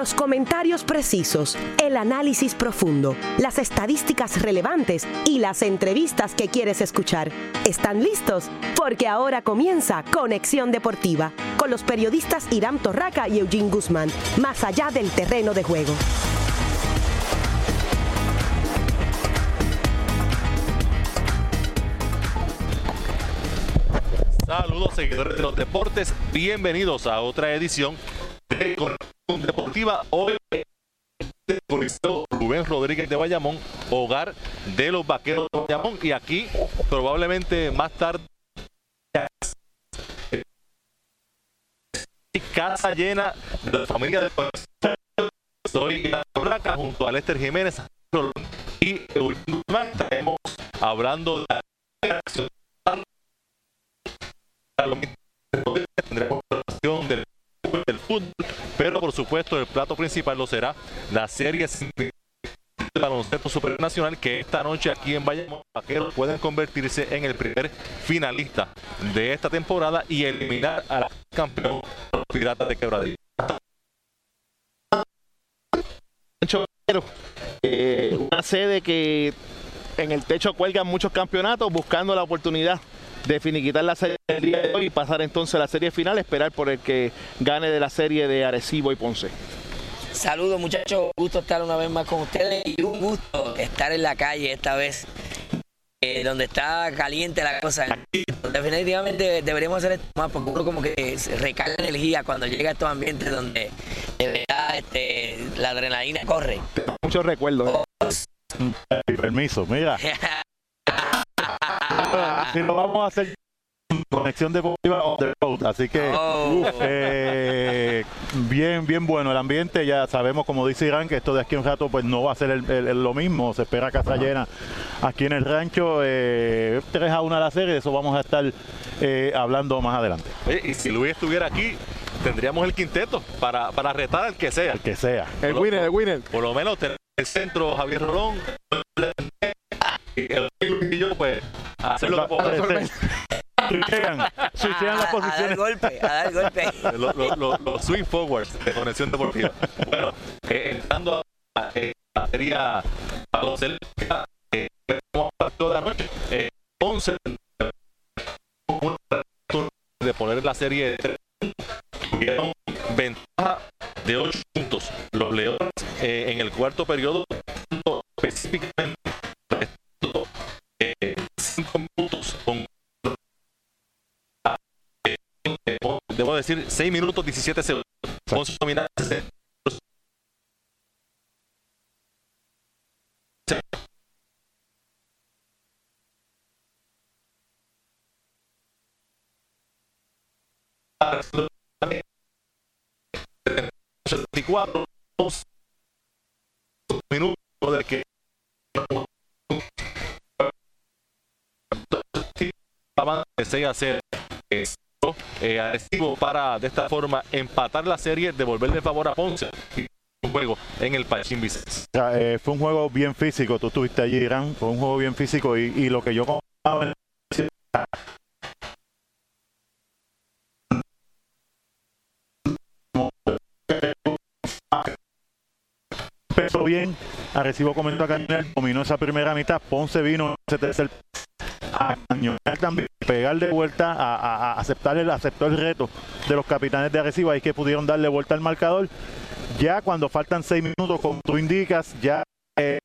Los comentarios precisos, el análisis profundo, las estadísticas relevantes y las entrevistas que quieres escuchar. ¿Están listos? Porque ahora comienza Conexión Deportiva con los periodistas Irán Torraca y Eugene Guzmán, más allá del terreno de juego. Saludos seguidores de los deportes, bienvenidos a otra edición de Deportiva. Hoy Rubén Rodríguez de Bayamón, hogar de los vaqueros de Bayamón. Y aquí, probablemente más tarde, casa llena de la familia de Soy Raca junto a Lester Jiménez y estaremos hablando de la tendremos del, del fútbol, pero por supuesto el plato principal lo será la serie de baloncesto supernacional que esta noche aquí en Bayamón Vaqueros pueden convertirse en el primer finalista de esta temporada y eliminar a la campeón los Piratas de Quebradilla. Eh, una sede que en el techo cuelgan muchos campeonatos buscando la oportunidad de finiquitar la serie del día de hoy y pasar entonces a la serie final, esperar por el que gane de la serie de Arecibo y Ponce. Saludos muchachos, un gusto estar una vez más con ustedes y un gusto estar en la calle esta vez, eh, donde está caliente la cosa. Definitivamente deberíamos hacer esto más porque uno como que se recarga energía cuando llega a estos ambientes donde de verdad este, la adrenalina corre. Muchos recuerdos. ¿eh? Permiso, mira. si lo vamos a hacer conexión deportiva on the road. Así que Oh. eh, bien, bien bueno el ambiente. Ya sabemos, como dice Irán, que esto de aquí a un rato pues no va a ser el- el- el- lo mismo. Se espera casa llena aquí en el rancho. Eh, 3 a 1 a la serie, de eso vamos a estar eh, hablando más adelante. Oye, y si Luis estuviera aquí, tendríamos el quinteto para, para retar al que sea. El que sea. El winner, el winner. Por lo menos tener el centro Javier Rolón el y yo pues hacer lo que podamos. Switchean, las a, a dar posiciones. golpe, a dar golpe. los lo, lo- los swing forwards de conexión deportiva. Bueno, eh, entrando a eh, la materia baloncesto, eh, vamos a toda la noche. Eh, 11 una de poner la serie de tres puntos. tuvieron ventaja de 8 puntos. Los Leones eh, en el cuarto periodo específicamente restando, eh, 5 minutos con debo decir 6 minutos 17 segundos. Minutos estaban de 6 a 0 eh, eh, para de esta forma empatar la serie, devolverle favor a Ponce. Un juego en el Pachín Vicente. Eh, fue un juego bien físico, tú estuviste allí, Irán, fue un juego bien físico y, lo que yo comentaba en- empezó bien, Arecibo comentó acá, dominó esa primera mitad, Ponce vino ese tercer a cañonar también, pegar de vuelta, a, a- aceptar el, aceptó el reto de los capitanes de Arecibo, ahí que pudieron darle vuelta al marcador. Ya cuando faltan seis minutos, como tú indicas, ya eh,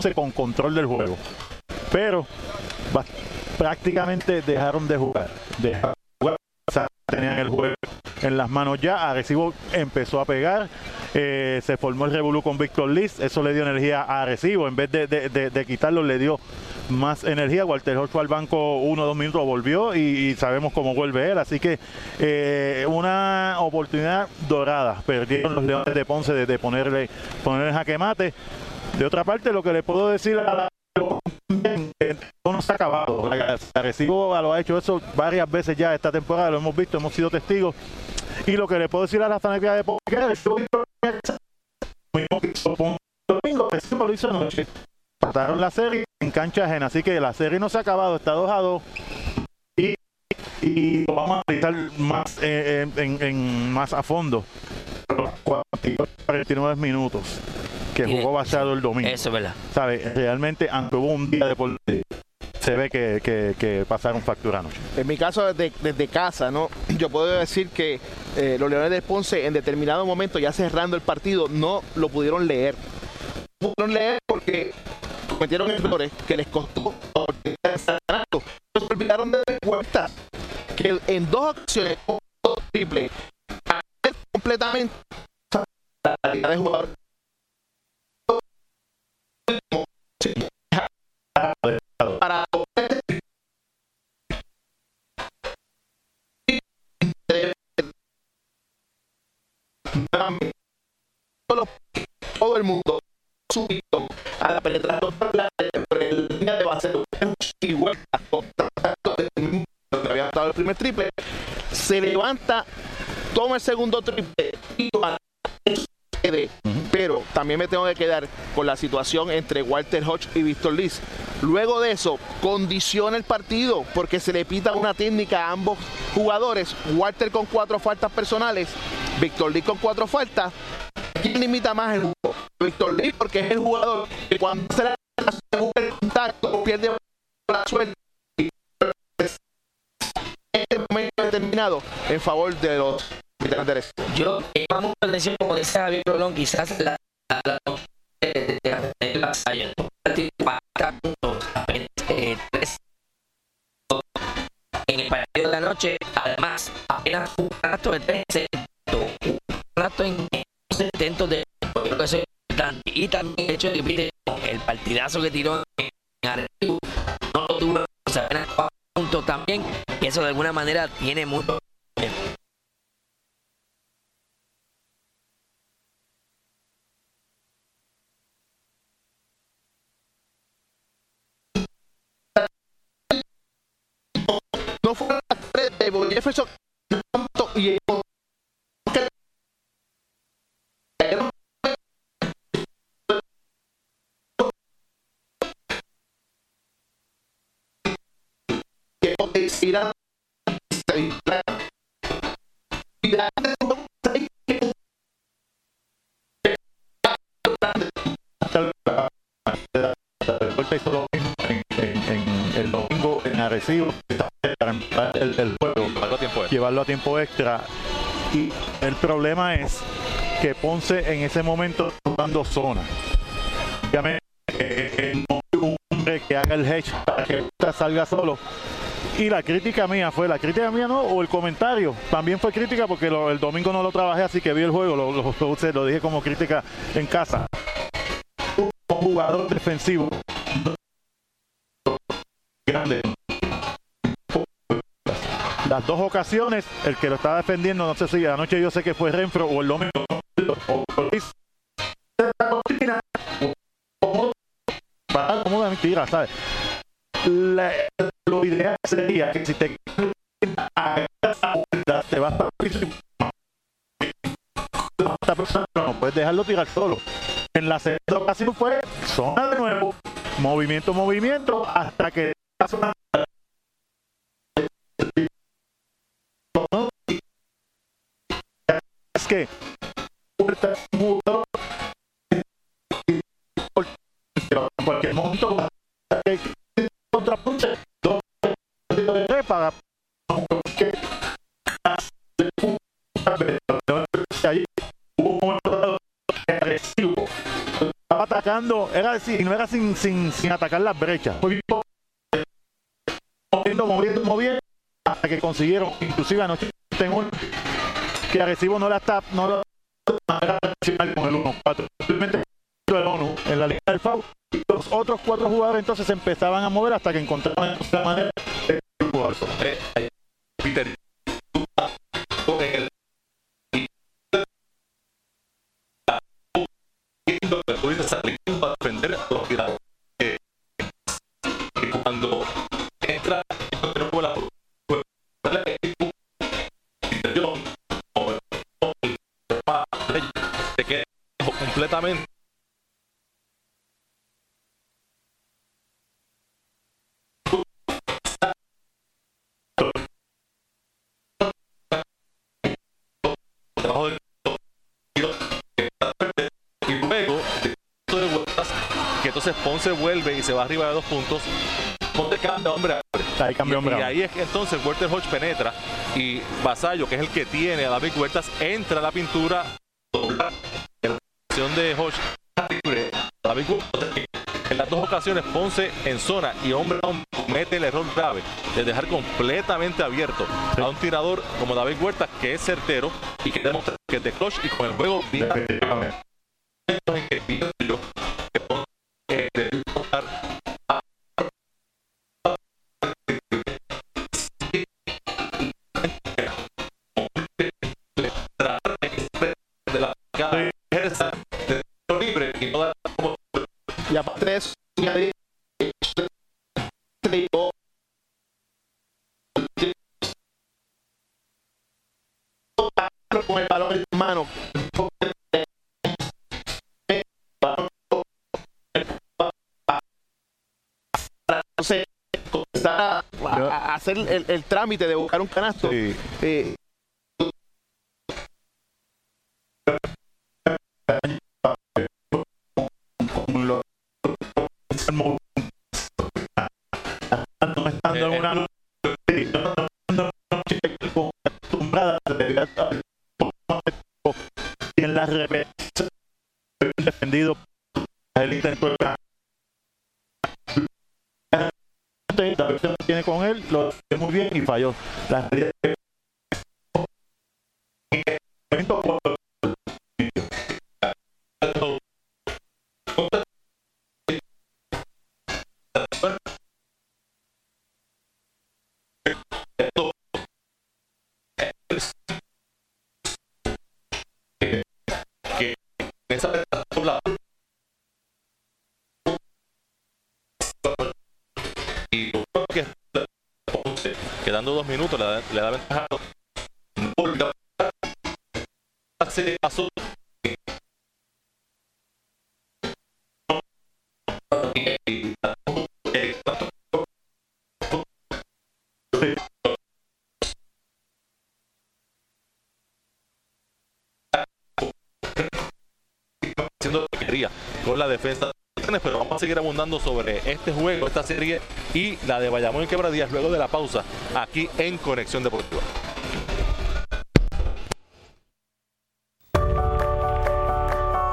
se, con control del juego. Pero prácticamente dejaron de jugar. Dejaron de jugar, o sea, tenían el juego en las manos ya. Arecibo empezó a pegar. eh, se formó el revolú con Víctor Liz. Eso le dio energía a Arecibo. En vez de quitarlo, le dio más energía. Walter Hodge fue al banco uno o dos minutos, volvió y, sabemos cómo vuelve él. Así que eh, una oportunidad dorada. Perdieron los Leones de Ponce de, ponerle, ponerle jaque mate. De otra parte, lo que le puedo decir a la no se ha acabado. Arecibo lo ha hecho eso varias veces ya esta temporada, lo hemos visto, hemos sido testigos. Y lo que le puedo decir a la fanática de Ponce, domingo, lo hizo anoche. Trataron la serie en cancha ajena, así que la serie no se ha acabado, está 2 a 2. Y, y lo vamos a analizar más, eh, en, en- más a fondo. 49 minutos que jugó basado el domingo. Eso es verdad. ¿Sabe? Realmente, aunque hubo un día de por se ve que, que, que pasaron factura anoche. En mi caso, desde, desde casa, ¿no? Yo puedo decir que eh, los Leones del Ponce, en determinado momento, ya cerrando el partido, no lo pudieron leer. No pudieron leer porque cometieron errores que les costó ganando. Se olvidaron de dar vueltas. Que en dos ocasiones, dos triple, completamente la calidad de jugador. Para Todo- el mundo subido a la línea de base y vuelta donde había estado el primer triple. Se levanta toma el segundo triple y pero también me tengo que quedar con la situación entre Walter Hodge y Víctor Liz luego de eso condiciona el partido porque se le pita una técnica a ambos jugadores. Walter con cuatro faltas personales Víctor Liz con cuatro faltas ¿Quién limita más el juego? Víctor Lee, porque es el jugador que cuando se la se busca el contacto pierde la suerte. Este momento determinado en favor de los veteranos Yo eh, llamo la atención, como dice Javier Rolón, quizás la, la, eh, de- la Salle, un partido de 40 puntos, apenas, eh, tres. En el partido de la noche, además, apenas un rato de tres un rato en intentos de es importante. Y también el hecho de que el partidazo que tiró en Arecibo, no lo tuvo, o sea, también, que eso de alguna manera tiene mucho No fue la tres de Jefferson golpe hizo lo mismo en, el domingo en Arecibo para el, el juego, Algo tiempo extra. llevarlo a tiempo extra. Y el problema es que Ponce en ese momento jugando zona. Obviamente, eh, eh, hay un hombre que haga el hedge para que salga solo. Y la crítica mía fue, la crítica mía no, o el comentario, también fue crítica porque el domingo no lo trabajé, así que vi el juego, lo, lo, dije como crítica en casa. Un jugador defensivo. Grande. Las dos ocasiones, el que lo estaba defendiendo, no sé si anoche yo sé que fue Renfro o el domingo, para como de mentira, lo ideal sería que si te a te vas y- esta persona no puedes dejarlo tirar solo. En la segunda ocasión fue zona de nuevo, movimiento, movimiento, hasta que es que así no era sin, sin, sin atacar las brechas. Fue moviendo moviendo moviendo hasta que consiguieron inclusive anoche tengo un- que agresivo no la está no la con el 1-4 simplemente el ONU en la línea del FAU y los otros cuatro jugadores entonces se empezaban a mover hasta que encontraban la manera y luego de vueltas, que entonces Ponce vuelve y se va arriba de dos puntos. Ponce cambia hombre. Y, ahí es que entonces Werther Hodge penetra y Vasallo, que es el que tiene a David Huertas, entra a la pintura. La acción de Hodge En las dos ocasiones Ponce en zona y hombre a hombre comete el error grave de dejar completamente abierto a un tirador como David Huertas que es certero y que demuestra que es de clutch y con el juego bien trámite de buscar un canasto. Sí. eh, con él lo hace muy bien y falló. La que abundando sobre este juego, esta serie y la de Bayamón y Quebradías luego de la pausa aquí en Conexión Deportiva.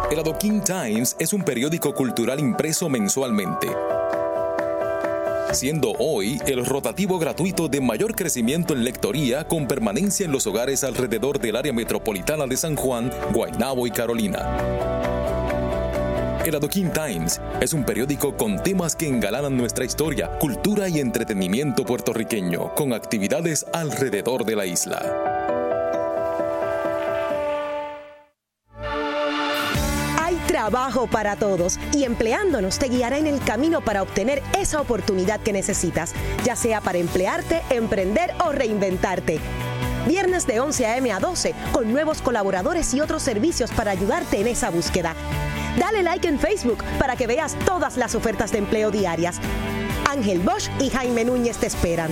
El Adoquin Times es un periódico cultural impreso mensualmente. Siendo hoy el rotativo gratuito de mayor crecimiento en lectoría con permanencia en los hogares alrededor del área metropolitana de San Juan, Guaynabo y Carolina. El Adoquin Times es un periódico con temas que engalanan nuestra historia, cultura y entretenimiento puertorriqueño, con actividades alrededor de la isla. Hay trabajo para todos y empleándonos te guiará en el camino para obtener esa oportunidad que necesitas, ya sea para emplearte, emprender o reinventarte. Viernes de 11 a.m. a 12 con nuevos colaboradores y otros servicios para ayudarte en esa búsqueda. Dale like en Facebook para que veas todas las ofertas de empleo diarias. Ángel Bosch y Jaime Núñez te esperan.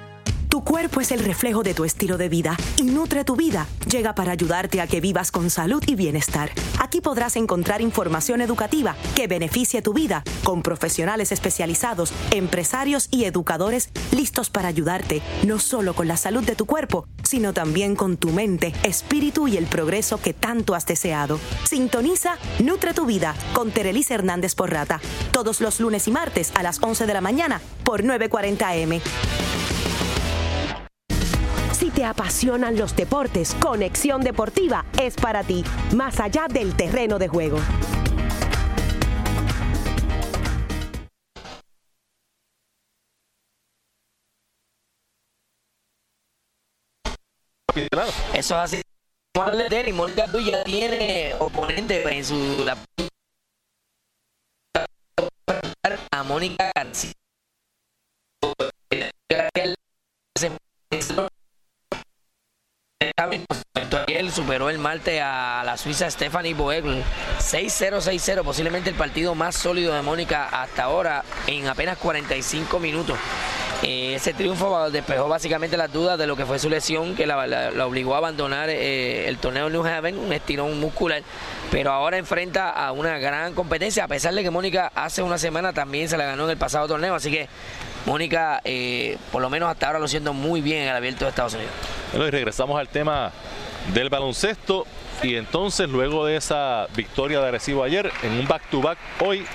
Tu cuerpo es el reflejo de tu estilo de vida y Nutre tu vida llega para ayudarte a que vivas con salud y bienestar. Aquí podrás encontrar información educativa que beneficie tu vida con profesionales especializados, empresarios y educadores listos para ayudarte no solo con la salud de tu cuerpo, sino también con tu mente, espíritu y el progreso que tanto has deseado. Sintoniza Nutre tu vida con Terelis Hernández Porrata todos los lunes y martes a las 11 de la mañana por 940M. Si te apasionan los deportes, Conexión Deportiva es para ti, más allá del terreno de juego. Eso es así. tenis, Mónica ya tiene oponente en su la, a Mónica García. Ayer superó el martes a la suiza Stephanie Boegl 6-0-6-0, posiblemente el partido más sólido de Mónica hasta ahora en apenas 45 minutos. Eh, ese triunfo despejó básicamente las dudas de lo que fue su lesión, que la, obligó a abandonar eh, el torneo New Haven, un estirón muscular, pero ahora enfrenta a una gran competencia, a pesar de que Mónica hace una semana también se la ganó en el pasado torneo, así que Mónica, eh, por lo menos hasta ahora lo siento muy bien en el abierto de Estados Unidos. Bueno, y regresamos al tema del baloncesto. Y entonces, luego de esa victoria de Arecibo ayer, en un back-to-back hoy,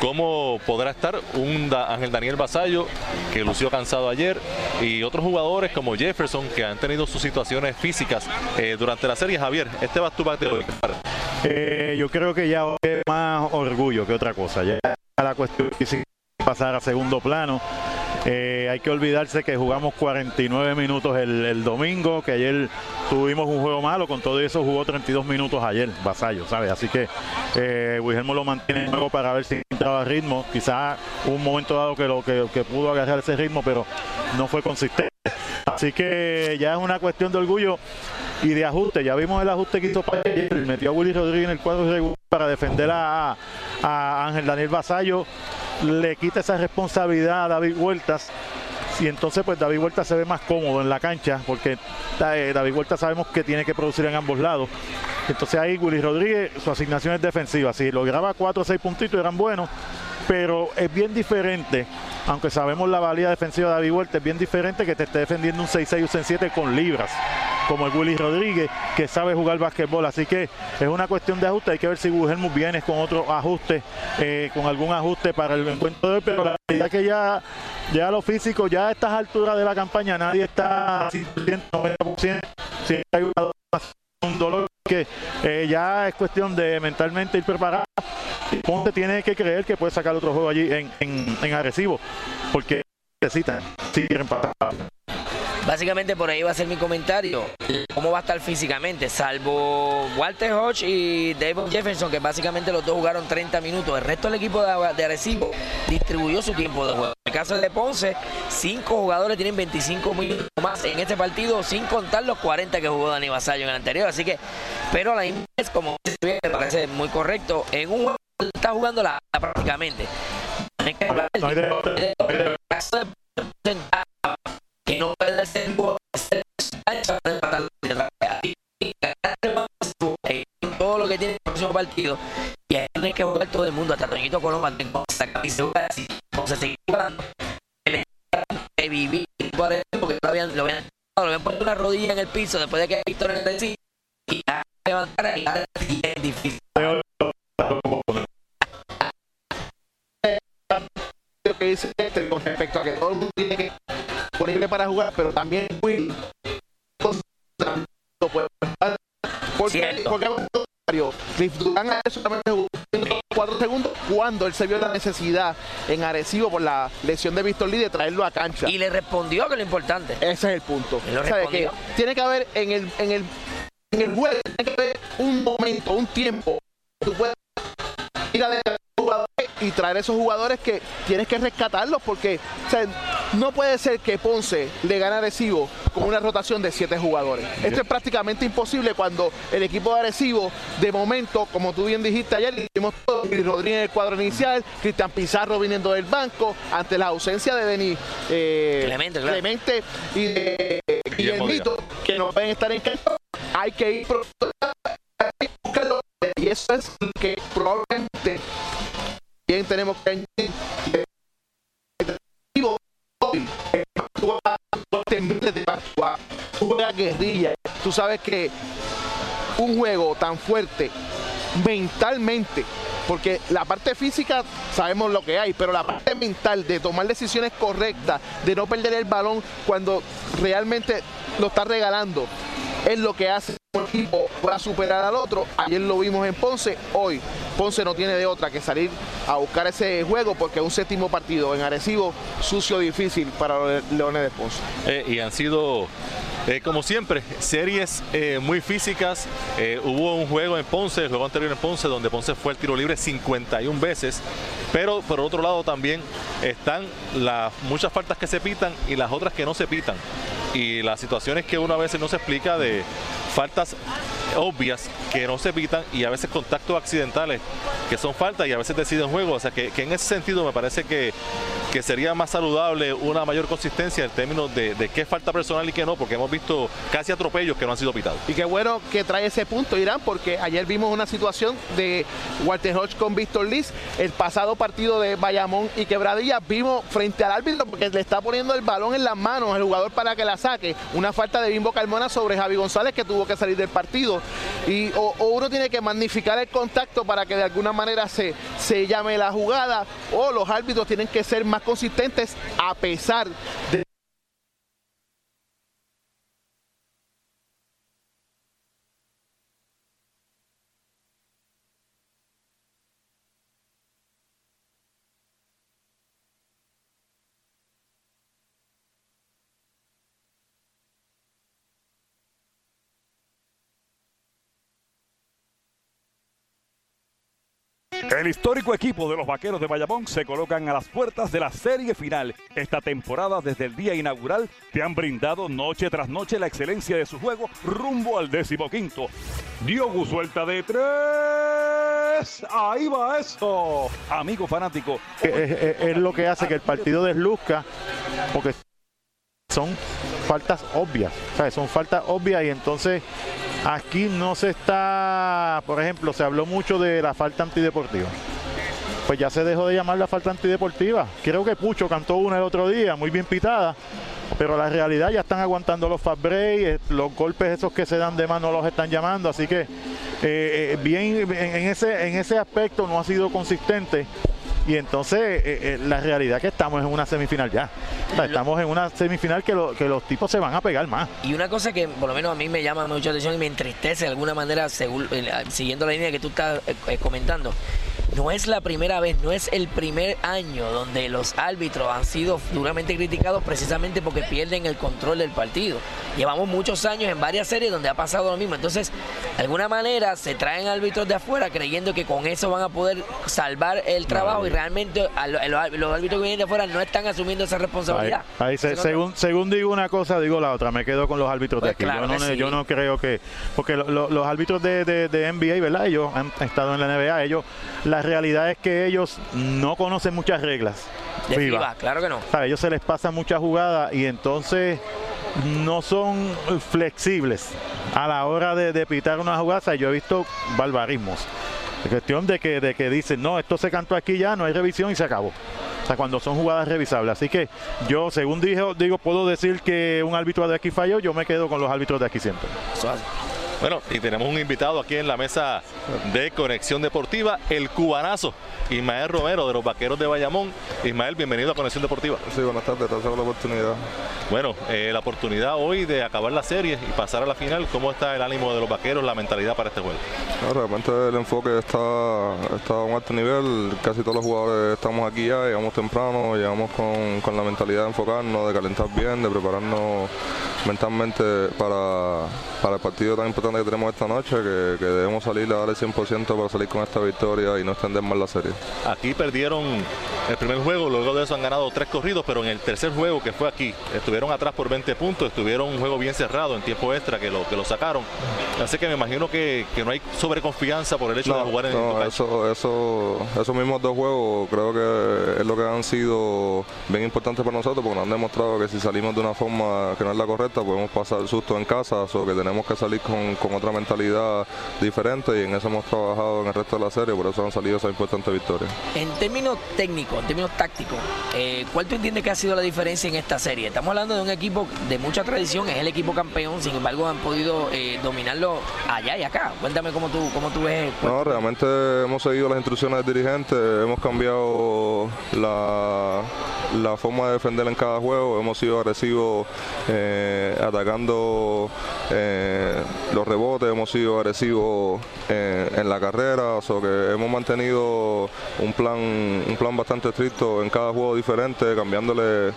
¿cómo podrá estar un Ángel Daniel Basallo, que lució cansado ayer, y otros jugadores como Jefferson, que han tenido sus situaciones físicas eh, durante la serie? Javier, este back-to-back de hoy. Eh, yo creo que ya es más orgullo que otra cosa. Ya la cuestión física pasar a segundo plano. Eh, hay que olvidarse que jugamos 49 minutos el, domingo, que ayer tuvimos un juego malo, con todo eso jugó 32 minutos ayer, Vasallo, ¿sabes? Así que eh, lo mantiene nuevo para ver si entraba ritmo. Quizás un momento dado que, lo, que, pudo agarrar ese ritmo, pero no fue consistente. Así que ya es una cuestión de orgullo y de ajuste. Ya vimos el ajuste que hizo para ayer. Metió a Willy Rodríguez en el cuadro para defender a, a Ángel Daniel Vasallo le quita esa responsabilidad a David Huertas y entonces pues David Huertas se ve más cómodo en la cancha porque eh, David Huertas sabemos que tiene que producir en ambos lados. Entonces ahí Willy Rodríguez, su asignación es defensiva. Si lograba 4 o 6 puntitos eran buenos, pero es bien diferente, aunque sabemos la valía defensiva de David Huertas, es bien diferente que te esté defendiendo un 6-6 un 7 con libras como el Willy Rodríguez, que sabe jugar básquetbol. Así que es una cuestión de ajuste. Hay que ver si Guillermo viene con otro ajuste, eh, con algún ajuste para el encuentro de hoy. Pero la realidad que ya, ya lo físico, ya a estas alturas de la campaña, nadie está 100%, 90%. Si un dolor que eh, ya es cuestión de mentalmente ir preparado. Ponte tiene que creer que puede sacar otro juego allí en, en, Agresivo, porque necesitan, si quieren pasar. Básicamente por ahí va a ser mi comentario. ¿Cómo va a estar físicamente? Salvo Walter Hodge y David Jefferson, que básicamente los dos jugaron 30 minutos. El resto del equipo de, Arecibo distribuyó su tiempo de juego. En el caso de Ponce, cinco jugadores tienen 25 minutos más en este partido, sin contar los 40 que jugó Dani Basallo en el anterior. Así que, pero a la inglés, como parece muy correcto, en un está jugando la, prácticamente. Que no puede ser todo lo que tiene el próximo partido y ahí tiene que jugar todo el mundo hasta Toñito Colón mantengo esa camisa así vamos a seguir jugando vivir porque lo habían, lo habían, lo habían puesto una rodilla en el piso después de que Víctor en el y ya levantar y es difícil dice con respecto a que todo el mundo tiene que disponible para jugar, pero también Will porque, porque Cliff Durán solamente jugó 4 segundos cuando él se vio la necesidad en Arecibo por la lesión de Víctor Lee de traerlo a cancha. Y le respondió que lo importante. Ese es el punto. que tiene que haber en el, en el, en el juego, tiene que haber un momento, un tiempo. Tú puedes ir a y traer esos jugadores que tienes que rescatarlos porque no puede ser que Ponce le gane a Arecibo con una rotación de siete jugadores. Esto es prácticamente imposible cuando el equipo de Arecibo, de momento, como tú bien dijiste ayer, vimos todo, Rodríguez en el cuadro inicial, Cristian Pizarro viniendo del banco, ante la ausencia de Denis eh, Clemente, y de Guillermito, que no pueden estar en campo, hay que ir y eso es que probablemente bien tenemos que añadir guerrilla. Tú sabes que un juego tan fuerte mentalmente, porque la parte física sabemos lo que hay, pero la parte mental de tomar decisiones correctas, de no perder el balón cuando realmente lo está regalando, es lo que hace un equipo para superar al otro. Ayer lo vimos en Ponce, hoy Ponce no tiene de otra que salir a buscar ese juego porque un séptimo partido en Arecibo, sucio, difícil para Leones de Ponce. Eh, y han sido Eh, como siempre, series eh, muy físicas. Hubo un juego en Ponce, el juego anterior en Ponce, donde Ponce fue el tiro libre 51 veces. Pero por otro lado también están las muchas faltas que se pitan y las otras que no se pitan. Y las situaciones que uno a veces no se explica de faltas obvias que no se pitan y a veces contactos accidentales que son faltas y a veces deciden juego. O sea que en ese sentido me parece que, que, sería más saludable una mayor consistencia en términos de, qué falta personal y qué no, porque hemos visto casi atropellos que no han sido pitados. Y qué bueno que trae ese punto Irán, porque ayer vimos una situación de Walter Hodge con Víctor Liz, el pasado partido de Bayamón y Quebradilla, vimos frente al árbitro porque le está poniendo el balón en las manos al jugador para que la saque, una falta de Bimbo Carmona sobre Javi González que tuvo que salir del partido. Y o uno tiene que magnificar el contacto para que de alguna manera se, se llame la jugada, o los árbitros tienen que ser más consistentes a pesar de El histórico equipo de los Vaqueros de Bayamón se colocan a las puertas de la serie final. Esta temporada, desde el día inaugural, te han brindado noche tras noche la excelencia de su juego rumbo al décimo quinto. Diogo suelta de tres. Ahí va eso. Amigo fanático. Es, es, es lo que hace que el partido desluzca, porque son faltas obvias, ¿sabes? son faltas obvias y entonces aquí no se está, por ejemplo, se habló mucho de la falta antideportiva. Pues ya se dejó de llamar la falta antideportiva. Creo que Pucho cantó una el otro día, muy bien pitada, pero la realidad ya están aguantando los fast breaks, los golpes esos que se dan de mano los están llamando, así que eh, bien en ese, en ese aspecto no ha sido consistente y entonces eh, eh, la realidad es que estamos en una semifinal ya. O sea, estamos en una semifinal que, lo, que, los tipos se van a pegar más. Y una cosa que por lo menos a mí me llama mucha atención y me entristece de alguna manera, según, eh, siguiendo la línea que tú estás eh, comentando, no es la primera vez, no es el primer año donde los árbitros han sido duramente criticados precisamente porque pierden el control del partido. Llevamos muchos años en varias series donde ha pasado lo mismo. Entonces, de alguna manera se traen árbitros de afuera creyendo que con eso van a poder salvar el trabajo no, y realmente a a los árbitros que vienen de afuera no están asumiendo esa responsabilidad. Ahí, ahí se, según, según digo una cosa, digo la otra. Me quedo con los árbitros Pues de aquí. claro yo, no, sí. yo no creo que. Porque lo- lo- los árbitros de, de- de NBA, ¿verdad? Ellos han estado en la NBA. Ellos, la realidad es que ellos no conocen muchas reglas. De FIBA. FIBA, claro que no. A ellos se les pasa muchas jugadas y entonces no son flexibles a la hora de, de pitar una jugada. Yo he visto barbarismos. Es cuestión de que, de que dicen, no, esto se cantó aquí ya, no hay revisión y se acabó. O sea, cuando son jugadas revisables. Así que yo, según dijo, digo, puedo decir que un árbitro de aquí falló, yo me quedo con los árbitros de aquí siempre. Bueno, y tenemos un invitado aquí en la mesa de Conexión Deportiva, el cubanazo, Ismael Romero de los Vaqueros de Bayamón. Ismael, bienvenido a Conexión Deportiva. Sí, buenas tardes, gracias por la oportunidad. Bueno, eh, la oportunidad hoy de acabar la serie y pasar a la final, ¿cómo está el ánimo de los Vaqueros, la mentalidad para este juego? No, realmente el enfoque está, está a un alto nivel, casi todos los jugadores estamos aquí ya, llegamos temprano, llegamos con, con la mentalidad de enfocarnos, de calentar bien, de prepararnos mentalmente para, para el partido tan importante que tenemos esta noche, que, que debemos salir a dar el 100% para salir con esta victoria y no extender más la serie. Aquí perdieron el primer juego, luego de eso han ganado tres corridos, pero en el tercer juego que fue aquí, estuvieron atrás por 20 puntos, estuvieron un juego bien cerrado en tiempo extra que lo, que lo sacaron. Así que me imagino que, que no hay sobreconfianza por el hecho de jugar en no, cancha. eso, eso, esos mismos dos juegos creo que es lo que han sido bien importantes para nosotros porque nos han demostrado que si salimos de una forma que no es la correcta podemos pasar el susto en casa o que tenemos que salir con, con otra mentalidad diferente y en eso hemos trabajado en el resto de la serie, por eso han salido esas importantes victorias. En términos técnicos, en términos tácticos, eh, ¿cuál tú entiendes que ha sido la diferencia en esta serie? Estamos hablando de un equipo de mucha tradición, es el equipo campeón, sin embargo han podido eh, dominarlo allá y acá. Cuéntame cómo tú, cómo tú ves. No, realmente hemos seguido las instrucciones del dirigente, hemos cambiado la, la forma de defender en cada juego, hemos sido agresivos eh, eh, atacando eh, los rebotes, hemos sido agresivos eh, en la carrera, o que hemos mantenido un plan, un plan bastante estricto en cada juego diferente, cambiándole,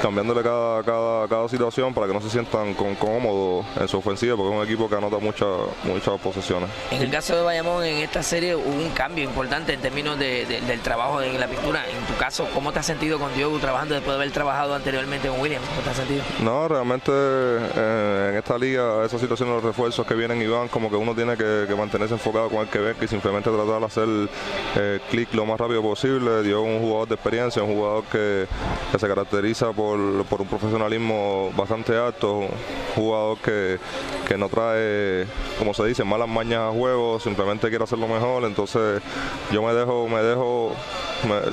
cambiándole cada, cada, cada situación para que no se sientan con, cómodos en su ofensiva, porque es un equipo que anota muchas muchas posesiones. En el caso de Bayamón, en esta serie hubo un cambio importante en términos del trabajo en la pintura. En tu caso, ¿cómo te has sentido con Diogo trabajando después de haber trabajado anteriormente con William? ¿Cómo te has sentido? No, realmente en esta liga, esas situaciones, los refuerzos que vienen y van, como que uno tiene que, mantenerse enfocado con el que ve y simplemente tratar de hacer eh, clic lo más rápido posible. Dio un jugador de experiencia, un jugador que, se caracteriza por, por, un profesionalismo bastante alto, un jugador que, que no trae, como se dice, malas mañas a juego, simplemente quiere hacerlo mejor. Entonces yo me dejo, me dejo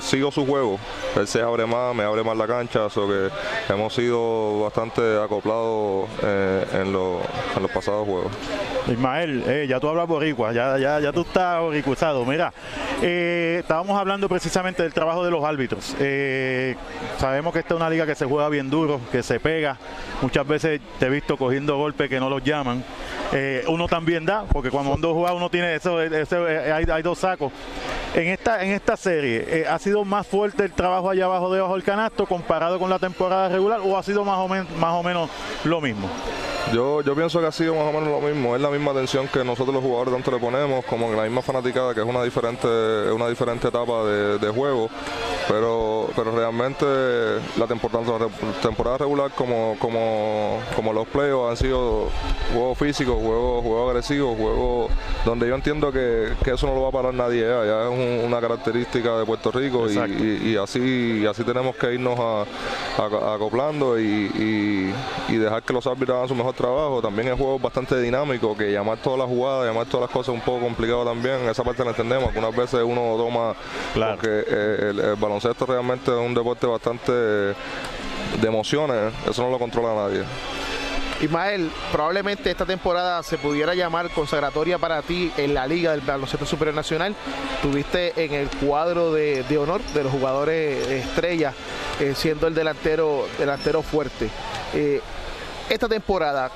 sigo su juego. Él se abre más, me abre más la cancha, so que hemos sido bastante acoplados eh, en, los pasados juegos. Ismael, eh, ya tú hablas boricua, ya, ya, ya tú estás boricuizado. Mira, eh, estábamos hablando precisamente del trabajo de los árbitros. sabemos que esta es una liga que se juega bien duro, que se pega. Muchas veces te he visto cogiendo golpes que no los llaman. Uno también da, porque cuando uno juega uno tiene eso, hay, hay dos sacos. En esta, en esta serie, eh, ¿ha sido más fuerte el trabajo allá abajo debajo del canasto comparado con la temporada regular o ha sido más o, más o menos lo mismo? Yo, yo pienso que ha sido más o menos lo mismo, es la misma atención que nosotros los jugadores tanto le ponemos, como en la misma fanaticada, que es una diferente, una diferente etapa de, juego, pero, pero realmente la temporada, temporada regular como, como, como los playoffs han sido juegos físicos, juegos, juegos agresivos, juegos donde yo entiendo que, eso no lo va a parar nadie, ya, es una característica de Puerto Rico y, así, así tenemos que irnos acoplando y, y dejar que los árbitros hagan su mejor trabajo. También el juego bastante dinámico, que llamar todas las jugadas, llamar todas las cosas es un poco complicado también. Esa parte la entendemos. Algunas veces uno toma, claro. porque eh, el, baloncesto realmente es un deporte bastante de emociones. Eso no lo controla nadie. Ismael, probablemente esta temporada se pudiera llamar consagratoria para ti en la Liga del Baloncesto Superior Nacional. Tuviste en el cuadro de, honor de los jugadores estrellas, eh, siendo el delantero, delantero fuerte. Eh, esta temporada,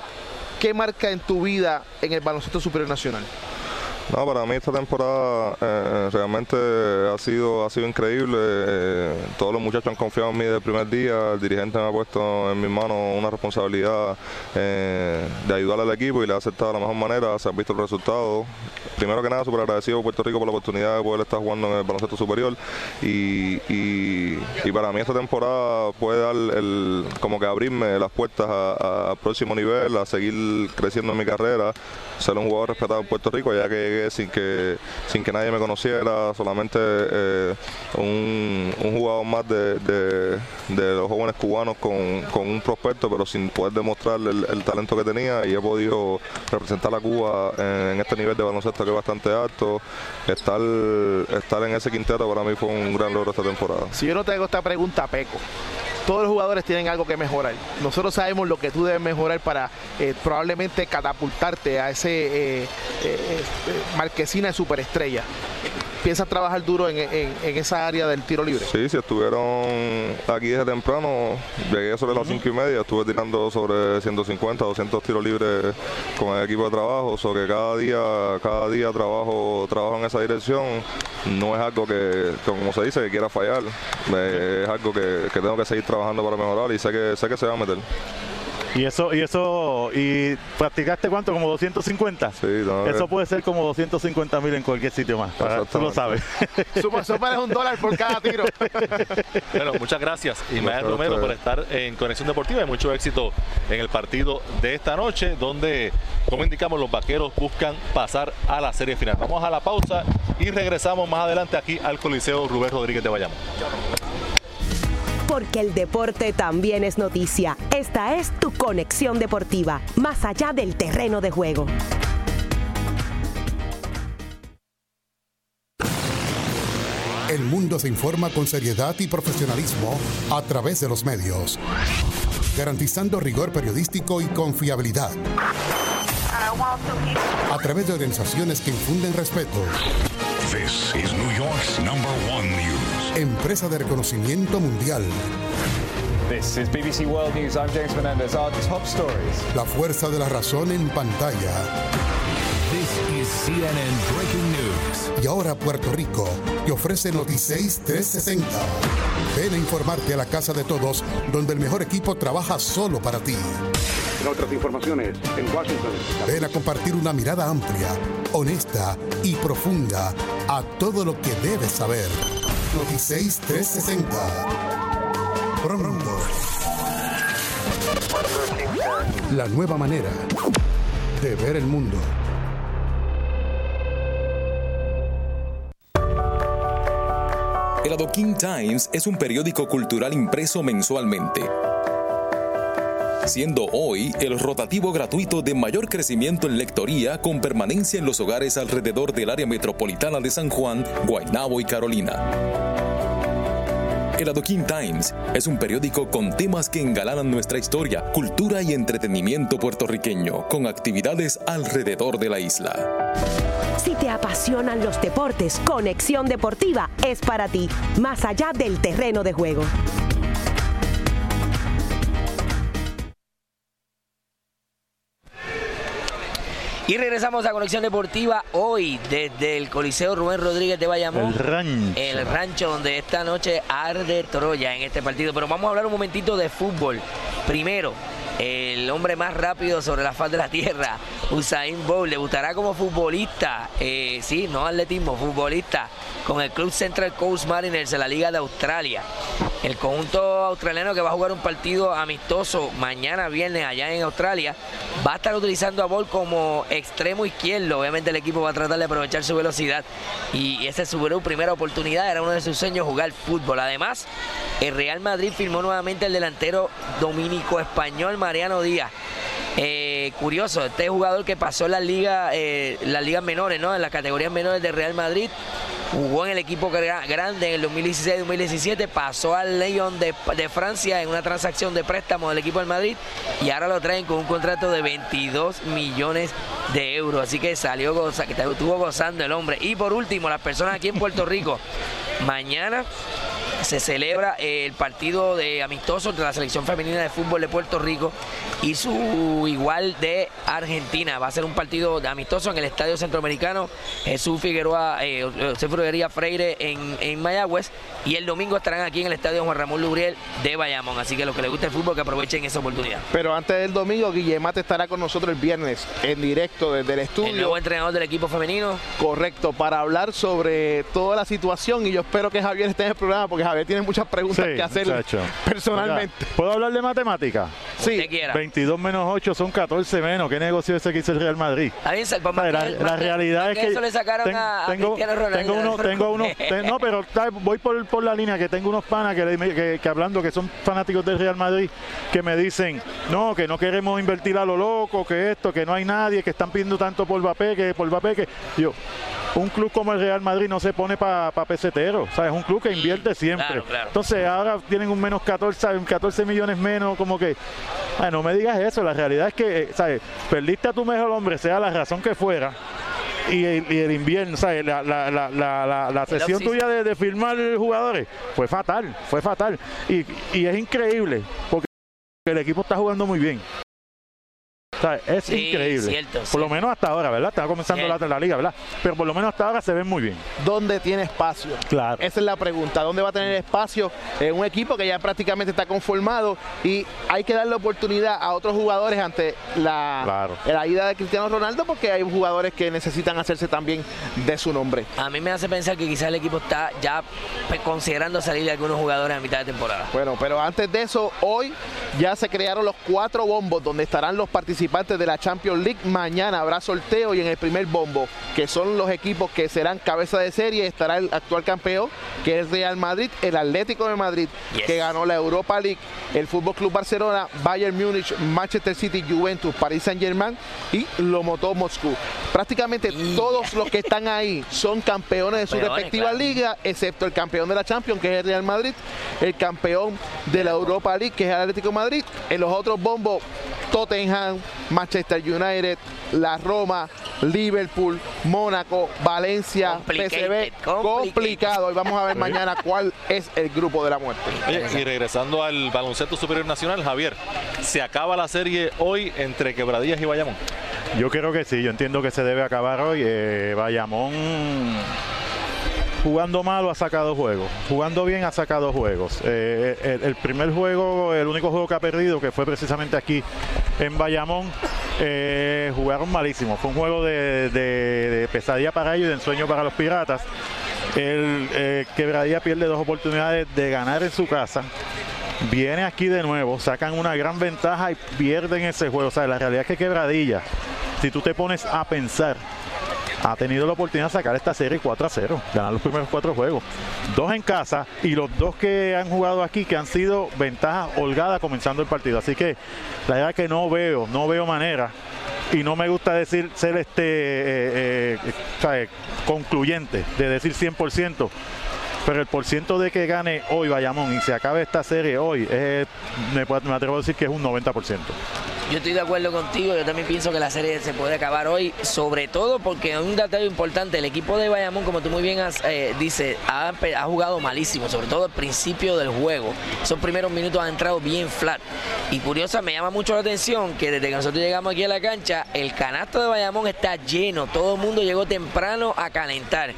¿qué marca en tu vida en el baloncesto superior nacional? No, para mí esta temporada eh, realmente ha sido, ha sido increíble. Eh, todos los muchachos han confiado en mí desde el primer día. El dirigente me ha puesto en mis manos una responsabilidad eh, de ayudar al equipo y le ha aceptado de la mejor manera. Se han visto los resultados. Primero que nada, súper agradecido a Puerto Rico por la oportunidad de poder estar jugando en el baloncesto superior. Y, para mí esta temporada puede dar el, como que abrirme las puertas al próximo nivel, a seguir creciendo en mi carrera, ser un jugador respetado en Puerto Rico, ya que sin que, sin que nadie me conociera, solamente eh, un, jugador más de, los jóvenes cubanos con, un prospecto, pero sin poder demostrar el, talento que tenía y he podido representar a Cuba en, este nivel de baloncesto que es bastante alto. Estar, estar en ese quinteto para mí fue un gran logro esta temporada. Si yo no te hago esta pregunta, Peco, todos los jugadores tienen algo que mejorar. Nosotros sabemos lo que tú debes mejorar para eh, probablemente catapultarte a ese eh, eh, marquesina de superestrella piensas trabajar duro en, esa área del tiro libre? Sí, si estuvieron aquí desde temprano, llegué sobre las 5 y media, estuve tirando sobre 150, 200 tiros libres con el equipo de trabajo, so que cada día, cada día trabajo, trabajo en esa dirección. No es algo que, como se dice, que quiera fallar, es algo que tengo que seguir trabajando para mejorar y sé que, sé que se va a meter. Y eso, y eso, y practicaste cuánto, como 250. Sí, no, Eso puede ser como 250 mil en cualquier sitio más. tú lo sabes. Súper un dólar por cada tiro. bueno, muchas gracias, Ismael Romero, por estar en Conexión Deportiva y mucho éxito en el partido de esta noche, donde, como indicamos, los vaqueros buscan pasar a la serie final. Vamos a la pausa y regresamos más adelante aquí al Coliseo Rubén Rodríguez de Bayamón porque el deporte también es noticia. Esta es tu conexión deportiva, más allá del terreno de juego. El mundo se informa con seriedad y profesionalismo a través de los medios, garantizando rigor periodístico y confiabilidad. A través de organizaciones que infunden respeto. This New York's number one news empresa de reconocimiento mundial. This is BBC World News. I'm James Menendez. Our top stories. La fuerza de la razón en pantalla. This is CNN Breaking News. Y ahora Puerto Rico te ofrece Noticias 360. Ven a informarte a la casa de todos, donde el mejor equipo trabaja solo para ti. En otras informaciones, en Washington. Ven a compartir una mirada amplia, honesta y profunda a todo lo que debes saber. Noticias 360. Pronto. La nueva manera de ver el mundo. El Adoquin Times es un periódico cultural impreso mensualmente. Siendo hoy el rotativo gratuito de mayor crecimiento en lectoría con permanencia en los hogares alrededor del área metropolitana de San Juan, Guaynabo y Carolina. El Adoquin Times es un periódico con temas que engalanan nuestra historia, cultura y entretenimiento puertorriqueño, con actividades alrededor de la isla. Si te apasionan los deportes, Conexión Deportiva es para ti, más allá del terreno de juego. Y regresamos a Conexión Deportiva hoy desde el Coliseo Rubén Rodríguez de Bayamón. El rancho. El rancho donde esta noche arde Troya en este partido. Pero vamos a hablar un momentito de fútbol. Primero, el hombre más rápido sobre la faz de la tierra, Usain Bolt, debutará como futbolista, eh, sí, no atletismo, futbolista, con el Club Central Coast Mariners de la Liga de Australia. El conjunto australiano que va a jugar un partido amistoso mañana viernes allá en Australia va a estar utilizando a Bolt como extremo izquierdo. Obviamente el equipo va a tratar de aprovechar su velocidad y esa es su primera oportunidad. Era uno de sus sueños jugar fútbol. Además, el Real Madrid firmó nuevamente el delantero dominico español Mariano Díaz. Eh, curioso, este jugador que pasó en las ligas, eh, las ligas menores, ¿no? En las categorías menores del Real Madrid, jugó en el equipo grande en el 2016-2017, pasó al Lyon de, de, Francia en una transacción de préstamo del equipo del Madrid y ahora lo traen con un contrato de 22 millones de euros. Así que salió goza, estuvo gozando el hombre. Y por último, las personas aquí en Puerto Rico, mañana se celebra el partido de amistoso entre la selección femenina de fútbol de Puerto Rico y su igual de Argentina. Va a ser un partido de amistoso en el Estadio Centroamericano Jesús Figueroa, eh, Figueroa Freire en, en, Mayagüez y el domingo estarán aquí en el Estadio Juan Ramón Lubriel de Bayamón. Así que los que les guste el fútbol que aprovechen esa oportunidad. Pero antes del domingo, Guillemate estará con nosotros el viernes en directo desde el estudio. El nuevo entrenador del equipo femenino. Correcto, para hablar sobre toda la situación y yo espero que Javier esté en el programa porque Javier tiene muchas preguntas Sí, que hacer muchacho. personalmente. Oiga, ¿Puedo hablar de matemática? Sí. 22 menos 8 son 14 menos. ¿Qué negocio es ese que hizo el Real Madrid? O sea, la, la realidad es que eso le sacaron ten- a, a tengo, Ronaldo. tengo unos, tengo unos, te- no, pero voy por, por la línea que tengo unos panas que, le- que, que hablando que son fanáticos del Real Madrid que me dicen, no, que no queremos invertir a lo loco, que esto, que no hay nadie, que están pidiendo tanto por Mbappé, que por Mbappé, que yo, un club como el Real Madrid no se pone para pesetero, ¿sabes? Es un club que invierte siempre. Claro, claro. Entonces ahora tienen un menos 14, ¿sabes? 14 millones menos, como que, ay, no me digas eso, la realidad es que, eh, ¿sabes? Perdiste a tu mejor hombre, sea la razón que fuera. Y el, y el invierno, ¿sabes? La, la, la, la, la- sesión tuya de, de firmar jugadores fue fatal, fue fatal. Y, y es increíble, porque el equipo está jugando muy bien. O sea, es Sí, increíble. cierto, por lo menos hasta ahora, ¿verdad? Está comenzando la, la liga, ¿verdad? Pero por lo menos hasta ahora se ven muy bien. ¿Dónde tiene espacio? Claro. Esa es la pregunta. ¿Dónde va a tener espacio en un equipo que ya prácticamente está conformado y hay que darle oportunidad a otros jugadores ante la, Claro. la ida de Cristiano Ronaldo porque hay jugadores que necesitan hacerse también de su nombre? A mí me hace pensar que quizás el equipo está ya pe- considerando salir de algunos jugadores a mitad de temporada. Bueno, pero antes de eso, hoy ya se crearon los cuatro bombos donde estarán los participantes de la Champions League. Mañana habrá sorteo y en el primer bombo, que son los equipos que serán cabeza de serie, estará el actual campeón, que es Real Madrid, el Atlético de Madrid, Yes. que ganó la Europa League, el Fútbol Club Barcelona, Bayern Múnich, Manchester City, Juventus, Paris Saint Germain y Lomotov Moscú. Prácticamente todos los que están ahí son campeones de sus Campeones, respectivas claro. ligas, excepto el campeón de la Champions, que es el Real Madrid, el campeón de la Europa League, que es el Atlético de Madrid. En los otros bombos Tottenham, Manchester United, la Roma, Liverpool, Mónaco, Valencia, PSV. Complicado. Y vamos a ver mañana cuál es el grupo de la muerte. y regresando al baloncesto superior nacional, Javier, ¿se acaba la serie hoy entre Quebradillas y Bayamón? Yo creo que sí, yo entiendo que se debe acabar hoy. Eh, Bayamón jugando malo ha sacado juegos, jugando bien ha sacado juegos. Eh, el, primer juego, el único juego que ha perdido, que fue precisamente aquí en Bayamón, eh, jugaron malísimo. Fue un juego de, pesadilla para ellos y de ensueño para los piratas. El eh, Quebradilla pierde dos oportunidades de ganar en su casa. Viene aquí de nuevo, sacan una gran ventaja y pierden ese juego. O sea, la realidad es que Quebradilla, si tú te pones a pensar, ha tenido la oportunidad de sacar esta serie 4 a 0, ganar los primeros cuatro juegos. Dos en casa y los dos que han jugado aquí que han sido ventajas holgadas comenzando el partido. Así que la verdad que no veo, no veo manera y no me gusta decir ser este eh, eh, concluyente, de decir 100%, pero el porciento de que gane hoy Bayamón y se acabe esta serie hoy, me, atrevo a decir que es un 90%. Yo estoy de acuerdo contigo, yo también pienso que la serie se puede acabar hoy, sobre todo porque un dato importante, el equipo de Bayamón, como tú muy bien has, eh, dices, ha, jugado malísimo, sobre todo al principio del juego. Esos primeros minutos han entrado bien flat. Y curiosa, me llama mucho la atención que desde que nosotros llegamos aquí a la cancha, el canasto de Bayamón está lleno, todo el mundo llegó temprano a calentar.